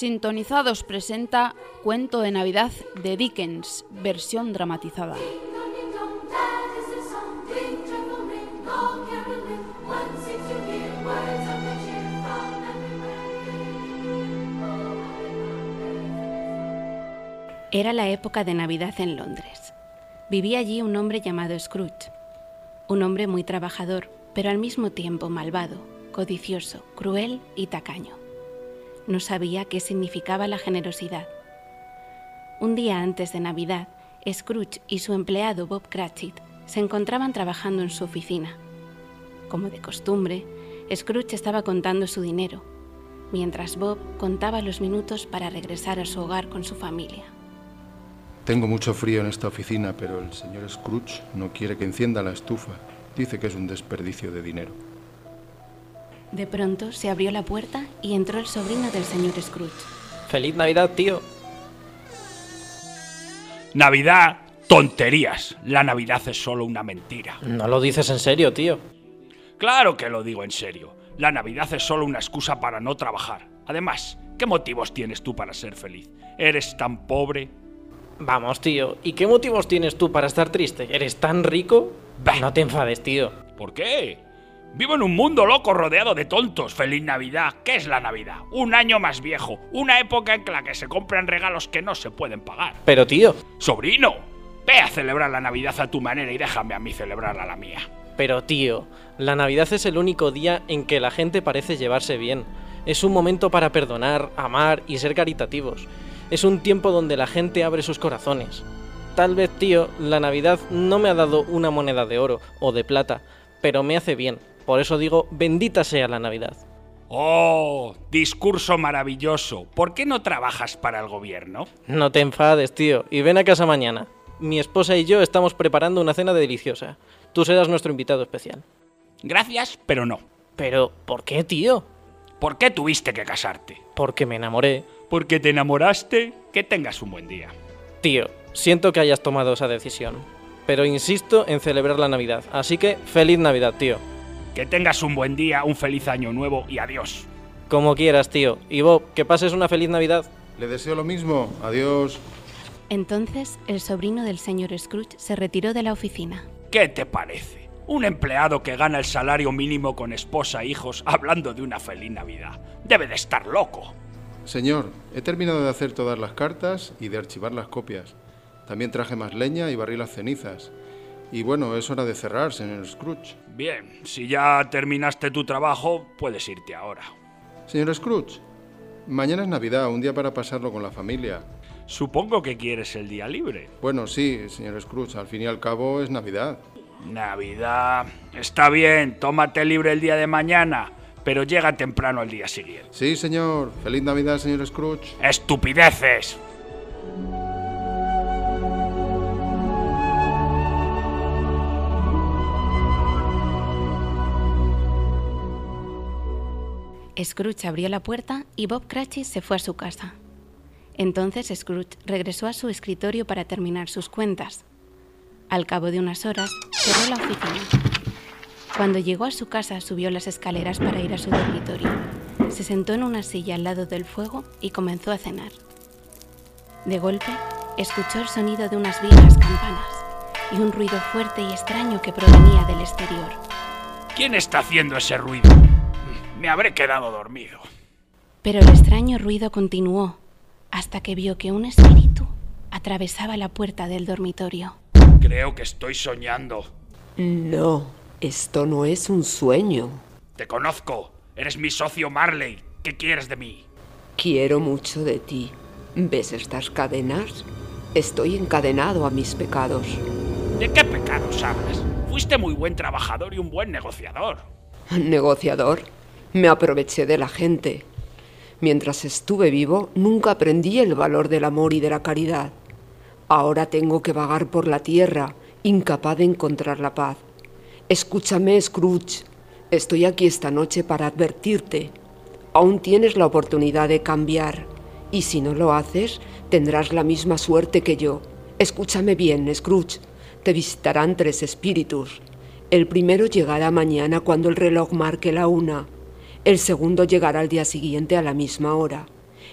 Sintonizados presenta Cuento de Navidad de Dickens, versión dramatizada. Era la época de Navidad en Londres. Vivía allí un hombre llamado Scrooge, un hombre muy trabajador, pero al mismo tiempo malvado, codicioso, cruel y tacaño. No sabía qué significaba la generosidad. Un día antes de Navidad, Scrooge y su empleado Bob Cratchit se encontraban trabajando en su oficina. Como de costumbre, Scrooge estaba contando su dinero, mientras Bob contaba los minutos para regresar a su hogar con su familia. Tengo mucho frío en esta oficina, pero el señor Scrooge no quiere que encienda la estufa. Dice que es un desperdicio de dinero. De pronto se abrió la puerta y entró el sobrino del señor Scrooge. ¡Feliz Navidad, tío! Navidad, tonterías. La Navidad es solo una mentira. No lo dices en serio, tío. Claro que lo digo en serio. La Navidad es solo una excusa para no trabajar. Además, ¿qué motivos tienes tú para ser feliz? Eres tan pobre. Vamos, tío. ¿Y qué motivos tienes tú para estar triste? ¿Eres tan rico? Bah. No te enfades, tío. ¿Por qué? Vivo en un mundo loco rodeado de tontos. Feliz Navidad. ¿Qué es la Navidad? Un año más viejo. Una época en la que se compran regalos que no se pueden pagar. Pero, tío. Sobrino, ve a celebrar la Navidad a tu manera y déjame a mí celebrarla a la mía. Pero, tío. La Navidad es el único día en que la gente parece llevarse bien. Es un momento para perdonar, amar y ser caritativos. Es un tiempo donde la gente abre sus corazones. Tal vez, tío, la Navidad no me ha dado una moneda de oro o de plata, pero me hace bien. Por eso digo, bendita sea la Navidad. Oh, discurso maravilloso. ¿Por qué no trabajas para el gobierno? No te enfades, tío, y ven a casa mañana. Mi esposa y yo estamos preparando una cena deliciosa. Tú serás nuestro invitado especial. Gracias, pero no. Pero, ¿por qué, tío? ¿Por qué tuviste que casarte? Porque me enamoré. Porque te enamoraste. Que tengas un buen día. Tío, siento que hayas tomado esa decisión. Pero insisto en celebrar la Navidad. Así que, feliz Navidad, tío. Que tengas un buen día, un feliz año nuevo y adiós. Como quieras, tío. Y Bob, que pases una feliz Navidad. Le deseo lo mismo. Adiós. Entonces el sobrino del señor Scrooge se retiró de la oficina. ¿Qué te parece? Un empleado que gana el salario mínimo con esposa e hijos hablando de una feliz Navidad. Debe de estar loco. Señor, he terminado de hacer todas las cartas y de archivar las copias. También traje más leña y barrí las cenizas. Y bueno, es hora de cerrar, señor Scrooge. Bien, si ya terminaste tu trabajo, puedes irte ahora. Señor Scrooge, mañana es Navidad, un día para pasarlo con la familia. Supongo que quieres el día libre. Bueno, sí, señor Scrooge, al fin y al cabo es Navidad. Navidad. Está bien, tómate libre el día de mañana, pero llega temprano el día siguiente. Sí, señor. Feliz Navidad, señor Scrooge. ¡Estupideces! Scrooge abrió la puerta y Bob Cratchit se fue a su casa. Entonces Scrooge regresó a su escritorio para terminar sus cuentas. Al cabo de unas horas, cerró la oficina. Cuando llegó a su casa, subió las escaleras para ir a su dormitorio. Se sentó en una silla al lado del fuego y comenzó a cenar. De golpe, escuchó el sonido de unas viejas campanas y un ruido fuerte y extraño que provenía del exterior. ¿Quién está haciendo ese ruido? Me habré quedado dormido. Pero el extraño ruido continuó hasta que vio que un espíritu atravesaba la puerta del dormitorio. Creo que estoy soñando. No, esto no es un sueño. Te conozco. Eres mi socio Marley. ¿Qué quieres de mí? Quiero mucho de ti. ¿Ves estas cadenas? Estoy encadenado a mis pecados. ¿De qué pecados hablas? Fuiste muy buen trabajador y un buen negociador. Negociador. Me aproveché de la gente. Mientras estuve vivo, nunca aprendí el valor del amor y de la caridad. Ahora tengo que vagar por la tierra, incapaz de encontrar la paz. Escúchame, Scrooge. Estoy aquí esta noche para advertirte. Aún tienes la oportunidad de cambiar. Y si no lo haces, tendrás la misma suerte que yo. Escúchame bien, Scrooge. Te visitarán tres espíritus. El primero llegará mañana cuando el reloj marque la una. El segundo llegará al día siguiente a la misma hora.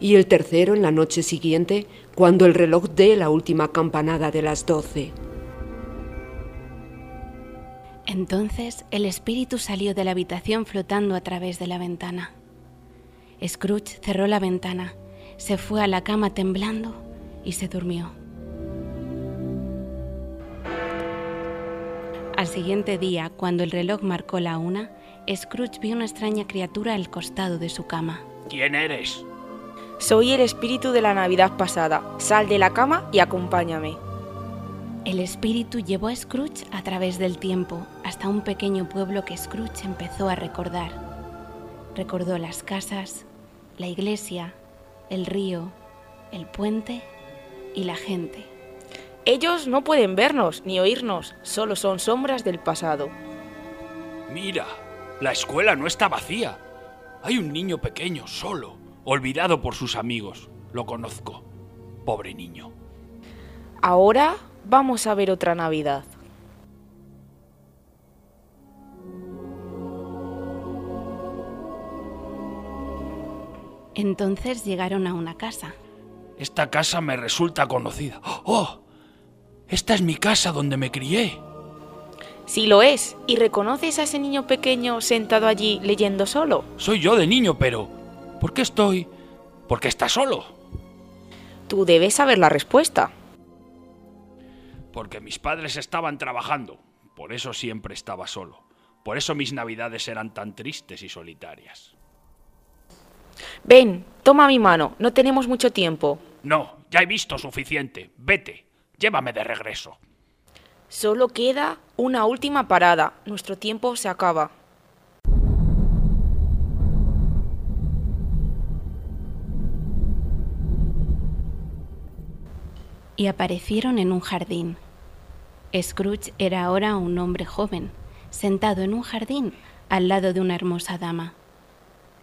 y el tercero en la noche siguiente, cuando el reloj dé la última campanada de las doce. Entonces el espíritu salió de la habitación flotando a través de la ventana. Scrooge cerró la ventana, se fue a la cama temblando y se durmió. Al siguiente día, cuando el reloj marcó la una, Scrooge vio una extraña criatura al costado de su cama. ¿Quién eres? Soy el espíritu de la Navidad pasada. Sal de la cama y acompáñame. El espíritu llevó a Scrooge a través del tiempo hasta un pequeño pueblo que Scrooge empezó a recordar. Recordó las casas, la iglesia, el río, el puente y la gente. Ellos no pueden vernos ni oírnos, solo son sombras del pasado. Mira, la escuela no está vacía. Hay un niño pequeño, solo, olvidado por sus amigos. Lo conozco. Pobre niño. Ahora vamos a ver otra Navidad. Entonces llegaron a una casa. Esta casa me resulta conocida. ¡Oh! Esta es mi casa donde me crié. Sí lo es. ¿Y reconoces a ese niño pequeño sentado allí leyendo solo? Soy yo de niño, pero ¿por qué estoy? ¿Por qué está solo? Tú debes saber la respuesta. Porque mis padres estaban trabajando. Por eso siempre estaba solo. Por eso mis navidades eran tan tristes y solitarias. Ven, toma mi mano. No tenemos mucho tiempo. No, ya he visto suficiente. Vete, llévame de regreso. Solo queda una última parada. Nuestro tiempo se acaba. y aparecieron en un jardín. Scrooge era ahora un hombre joven, sentado en un jardín al lado de una hermosa dama.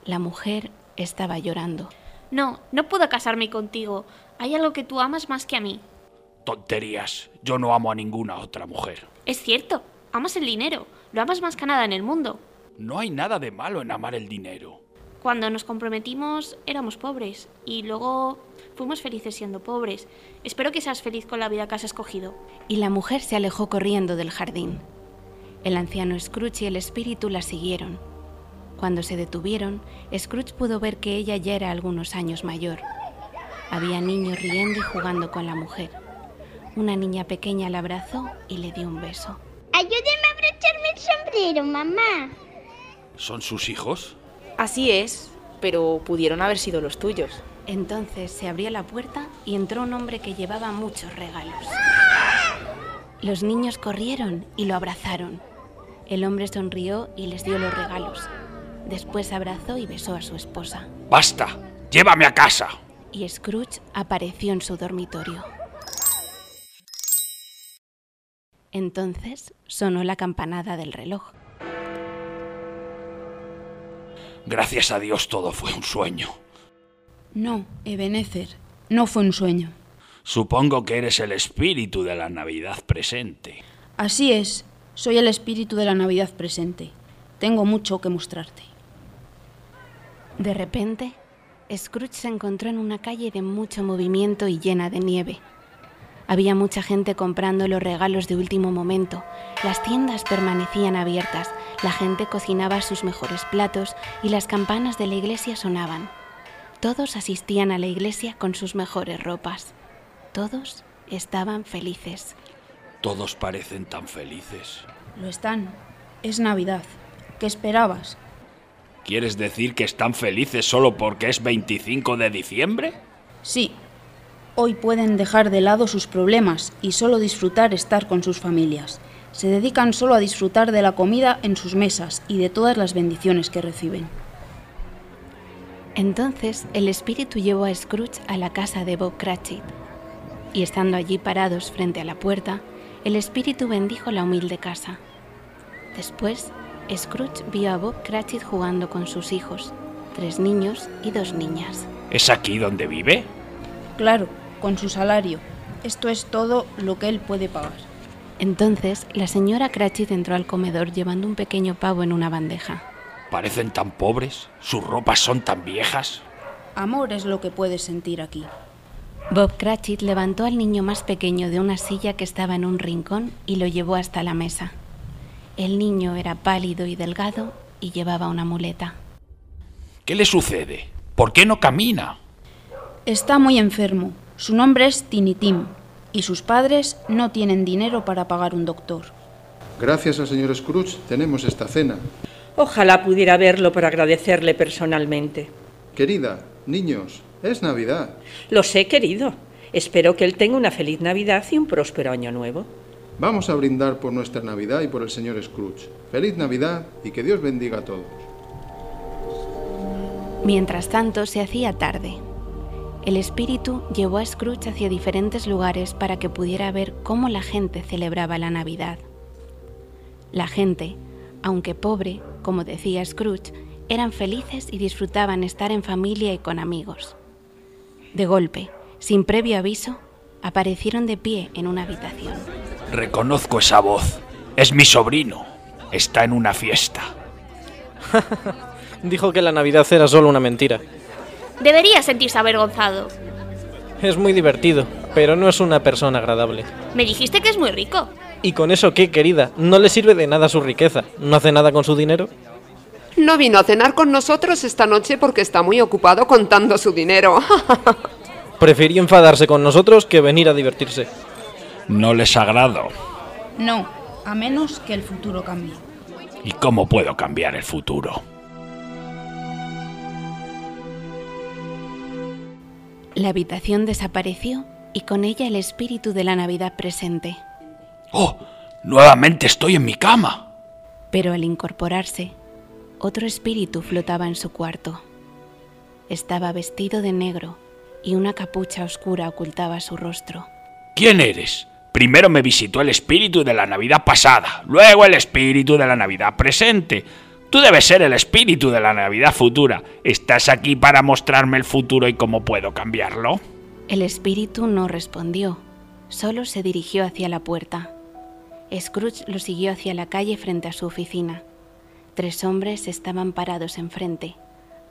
La mujer estaba llorando. No, no puedo casarme contigo. Hay algo que tú amas más que a mí. Tonterías. Yo no amo a ninguna otra mujer. Es cierto, amas el dinero. Lo amas más que nada en el mundo. No hay nada de malo en amar el dinero. Cuando nos comprometimos éramos pobres y luego fuimos felices siendo pobres. Espero que seas feliz con la vida que has escogido. Y la mujer se alejó corriendo del jardín. El anciano Scrooge y el espíritu la siguieron. Cuando se detuvieron, Scrooge pudo ver que ella ya era algunos años mayor. Había niños riendo y jugando con la mujer. Una niña pequeña la abrazó y le dio un beso. Ayúdeme a abrocharme el sombrero, mamá. ¿Son sus hijos? Así es, pero pudieron haber sido los tuyos. Entonces se abrió la puerta y entró un hombre que llevaba muchos regalos. Los niños corrieron y lo abrazaron. El hombre sonrió y les dio los regalos. Después abrazó y besó a su esposa. ¡Basta! ¡Llévame a casa! Y Scrooge apareció en su dormitorio. Entonces sonó la campanada del reloj. Gracias a Dios todo fue un sueño. No, Ebenezer, no fue un sueño. Supongo que eres el espíritu de la Navidad presente. Así es, soy el espíritu de la Navidad presente. Tengo mucho que mostrarte. De repente, Scrooge se encontró en una calle de mucho movimiento y llena de nieve. Había mucha gente comprando los regalos de último momento. Las tiendas permanecían abiertas, la gente cocinaba sus mejores platos y las campanas de la iglesia sonaban. Todos asistían a la iglesia con sus mejores ropas. Todos estaban felices. Todos parecen tan felices. Lo están. Es Navidad. ¿Qué esperabas? ¿Quieres decir que están felices solo porque es 25 de diciembre? Sí. Hoy pueden dejar de lado sus problemas y solo disfrutar estar con sus familias. Se dedican solo a disfrutar de la comida en sus mesas y de todas las bendiciones que reciben. Entonces el espíritu llevó a Scrooge a la casa de Bob Cratchit. Y estando allí parados frente a la puerta, el espíritu bendijo la humilde casa. Después, Scrooge vio a Bob Cratchit jugando con sus hijos, tres niños y dos niñas. ¿Es aquí donde vive? Claro, con su salario. Esto es todo lo que él puede pagar. Entonces, la señora Cratchit entró al comedor llevando un pequeño pavo en una bandeja. Parecen tan pobres, sus ropas son tan viejas. Amor es lo que puedes sentir aquí. Bob Cratchit levantó al niño más pequeño de una silla que estaba en un rincón y lo llevó hasta la mesa. El niño era pálido y delgado y llevaba una muleta. ¿Qué le sucede? ¿Por qué no camina? Está muy enfermo. Su nombre es Tinitim y sus padres no tienen dinero para pagar un doctor. Gracias al señor Scrooge tenemos esta cena. Ojalá pudiera verlo para agradecerle personalmente. Querida, niños, es Navidad. Lo sé, querido. Espero que él tenga una feliz Navidad y un próspero año nuevo. Vamos a brindar por nuestra Navidad y por el señor Scrooge. Feliz Navidad y que Dios bendiga a todos. Mientras tanto, se hacía tarde. El espíritu llevó a Scrooge hacia diferentes lugares para que pudiera ver cómo la gente celebraba la Navidad. La gente, aunque pobre, como decía Scrooge, eran felices y disfrutaban estar en familia y con amigos. De golpe, sin previo aviso, aparecieron de pie en una habitación. Reconozco esa voz. Es mi sobrino. Está en una fiesta. Dijo que la Navidad era solo una mentira. Debería sentirse avergonzado. Es muy divertido, pero no es una persona agradable. Me dijiste que es muy rico. ¿Y con eso qué, querida? No le sirve de nada su riqueza. ¿No hace nada con su dinero? No vino a cenar con nosotros esta noche porque está muy ocupado contando su dinero. Prefirió enfadarse con nosotros que venir a divertirse. No les agrado. No, a menos que el futuro cambie. ¿Y cómo puedo cambiar el futuro? La habitación desapareció y con ella el espíritu de la Navidad presente. ¡Oh! Nuevamente estoy en mi cama. Pero al incorporarse, otro espíritu flotaba en su cuarto. Estaba vestido de negro y una capucha oscura ocultaba su rostro. ¿Quién eres? Primero me visitó el espíritu de la Navidad pasada, luego el espíritu de la Navidad presente. Tú debes ser el espíritu de la Navidad futura. ¿Estás aquí para mostrarme el futuro y cómo puedo cambiarlo? El espíritu no respondió, solo se dirigió hacia la puerta. Scrooge lo siguió hacia la calle frente a su oficina. Tres hombres estaban parados enfrente,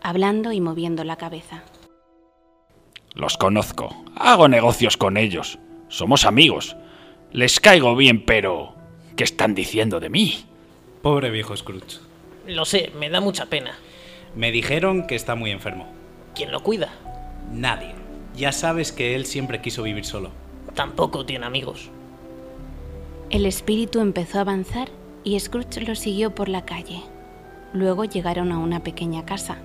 hablando y moviendo la cabeza. Los conozco. Hago negocios con ellos. Somos amigos. Les caigo bien, pero... ¿Qué están diciendo de mí? Pobre viejo Scrooge. Lo sé, me da mucha pena. Me dijeron que está muy enfermo. ¿Quién lo cuida? Nadie. Ya sabes que él siempre quiso vivir solo. Tampoco tiene amigos. El espíritu empezó a avanzar y Scrooge lo siguió por la calle. Luego llegaron a una pequeña casa.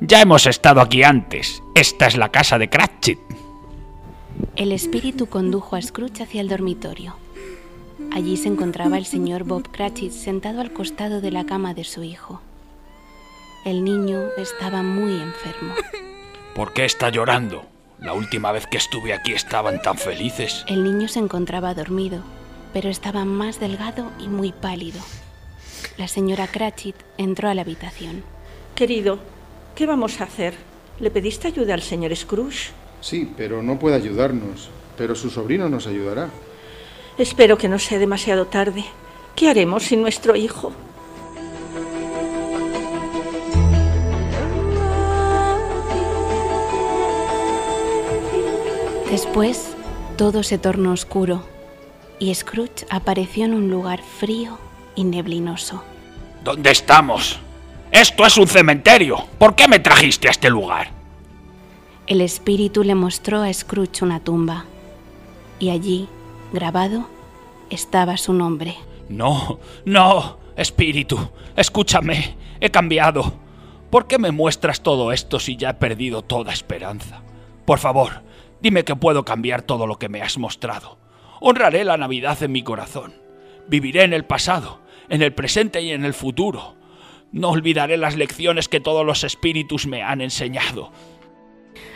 Ya hemos estado aquí antes. Esta es la casa de Cratchit. El espíritu condujo a Scrooge hacia el dormitorio. Allí se encontraba el señor Bob Cratchit sentado al costado de la cama de su hijo. El niño estaba muy enfermo. ¿Por qué está llorando? La última vez que estuve aquí estaban tan felices. El niño se encontraba dormido, pero estaba más delgado y muy pálido. La señora Cratchit entró a la habitación. Querido, ¿qué vamos a hacer? ¿Le pediste ayuda al señor Scrooge? Sí, pero no puede ayudarnos. Pero su sobrino nos ayudará. Espero que no sea demasiado tarde. ¿Qué haremos sin nuestro hijo? Después, todo se tornó oscuro y Scrooge apareció en un lugar frío y neblinoso. ¿Dónde estamos? Esto es un cementerio. ¿Por qué me trajiste a este lugar? El espíritu le mostró a Scrooge una tumba y allí, grabado, estaba su nombre. No, no, espíritu, escúchame, he cambiado. ¿Por qué me muestras todo esto si ya he perdido toda esperanza? Por favor, dime que puedo cambiar todo lo que me has mostrado. Honraré la Navidad en mi corazón. Viviré en el pasado, en el presente y en el futuro. No olvidaré las lecciones que todos los espíritus me han enseñado.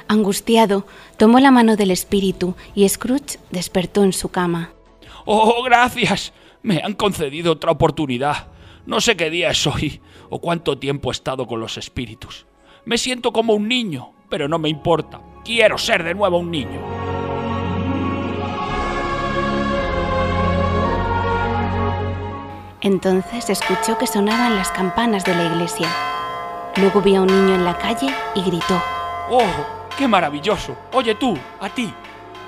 Angustiado, tomó la mano del espíritu y Scrooge despertó en su cama. Oh, gracias. Me han concedido otra oportunidad. No sé qué día es hoy o cuánto tiempo he estado con los espíritus. Me siento como un niño, pero no me importa. Quiero ser de nuevo un niño. Entonces escuchó que sonaban las campanas de la iglesia. Luego vio a un niño en la calle y gritó. ¡Oh, qué maravilloso! Oye tú, a ti,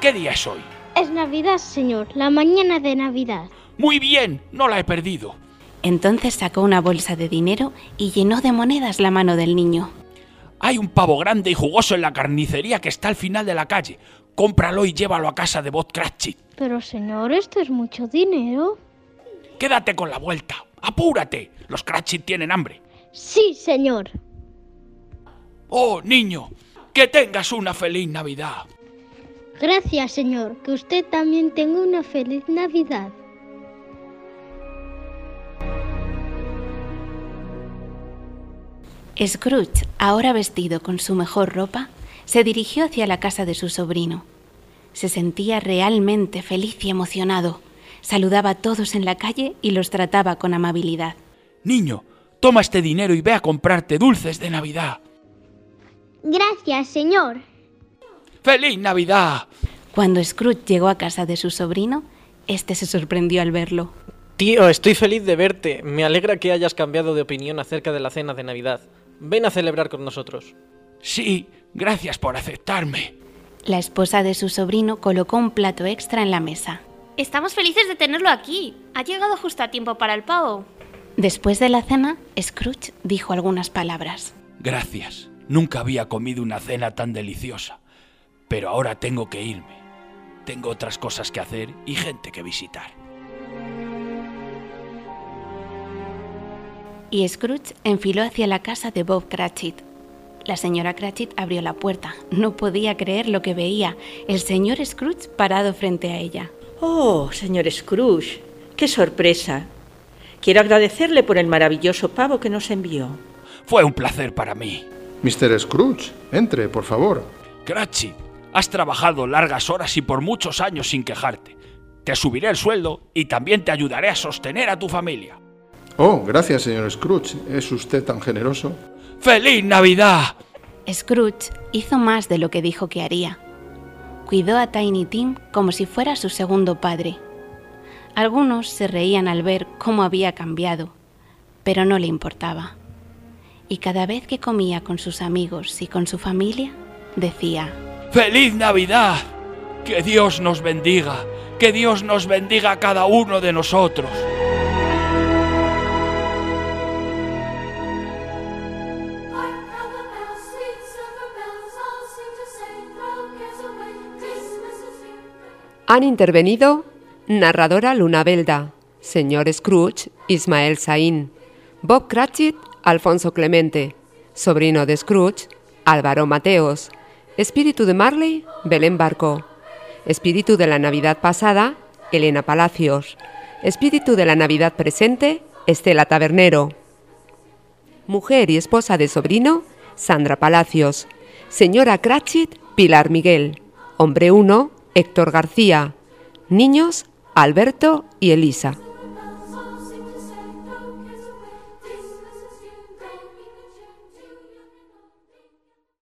¿qué día es hoy? Es Navidad, señor, la mañana de Navidad. Muy bien, no la he perdido. Entonces sacó una bolsa de dinero y llenó de monedas la mano del niño. Hay un pavo grande y jugoso en la carnicería que está al final de la calle. Cómpralo y llévalo a casa de Bob Cratchit. Pero, señor, esto es mucho dinero. Quédate con la vuelta. ¡Apúrate! Los Cratchit tienen hambre. Sí, señor. Oh, niño, que tengas una feliz Navidad. Gracias, señor. Que usted también tenga una feliz Navidad. Scrooge, ahora vestido con su mejor ropa, se dirigió hacia la casa de su sobrino. Se sentía realmente feliz y emocionado. Saludaba a todos en la calle y los trataba con amabilidad. Niño, toma este dinero y ve a comprarte dulces de Navidad. Gracias, señor. ¡Feliz Navidad! Cuando Scrooge llegó a casa de su sobrino, este se sorprendió al verlo. Tío, estoy feliz de verte. Me alegra que hayas cambiado de opinión acerca de la cena de Navidad. Ven a celebrar con nosotros. Sí, gracias por aceptarme. La esposa de su sobrino colocó un plato extra en la mesa. Estamos felices de tenerlo aquí. Ha llegado justo a tiempo para el pavo. Después de la cena, Scrooge dijo algunas palabras. Gracias. Nunca había comido una cena tan deliciosa. Pero ahora tengo que irme. Tengo otras cosas que hacer y gente que visitar. Y Scrooge enfiló hacia la casa de Bob Cratchit. La señora Cratchit abrió la puerta. No podía creer lo que veía. El señor Scrooge parado frente a ella. Oh, señor Scrooge, qué sorpresa. Quiero agradecerle por el maravilloso pavo que nos envió. Fue un placer para mí. Mr. Scrooge, entre, por favor. Cratchit, has trabajado largas horas y por muchos años sin quejarte. Te subiré el sueldo y también te ayudaré a sostener a tu familia. Oh, gracias, señor Scrooge. ¿Es usted tan generoso? ¡Feliz Navidad! Scrooge hizo más de lo que dijo que haría. Cuidó a Tiny Tim como si fuera su segundo padre. Algunos se reían al ver cómo había cambiado, pero no le importaba. Y cada vez que comía con sus amigos y con su familia, decía, ¡Feliz Navidad! Que Dios nos bendiga, que Dios nos bendiga a cada uno de nosotros. Han intervenido narradora Luna Belda, señor Scrooge, Ismael Saín, Bob Cratchit, Alfonso Clemente, sobrino de Scrooge, Álvaro Mateos, espíritu de Marley, Belén Barco, espíritu de la Navidad pasada, Elena Palacios, espíritu de la Navidad presente, Estela Tabernero, mujer y esposa de sobrino, Sandra Palacios, señora Cratchit, Pilar Miguel, hombre 1, Héctor García. Niños, Alberto y Elisa.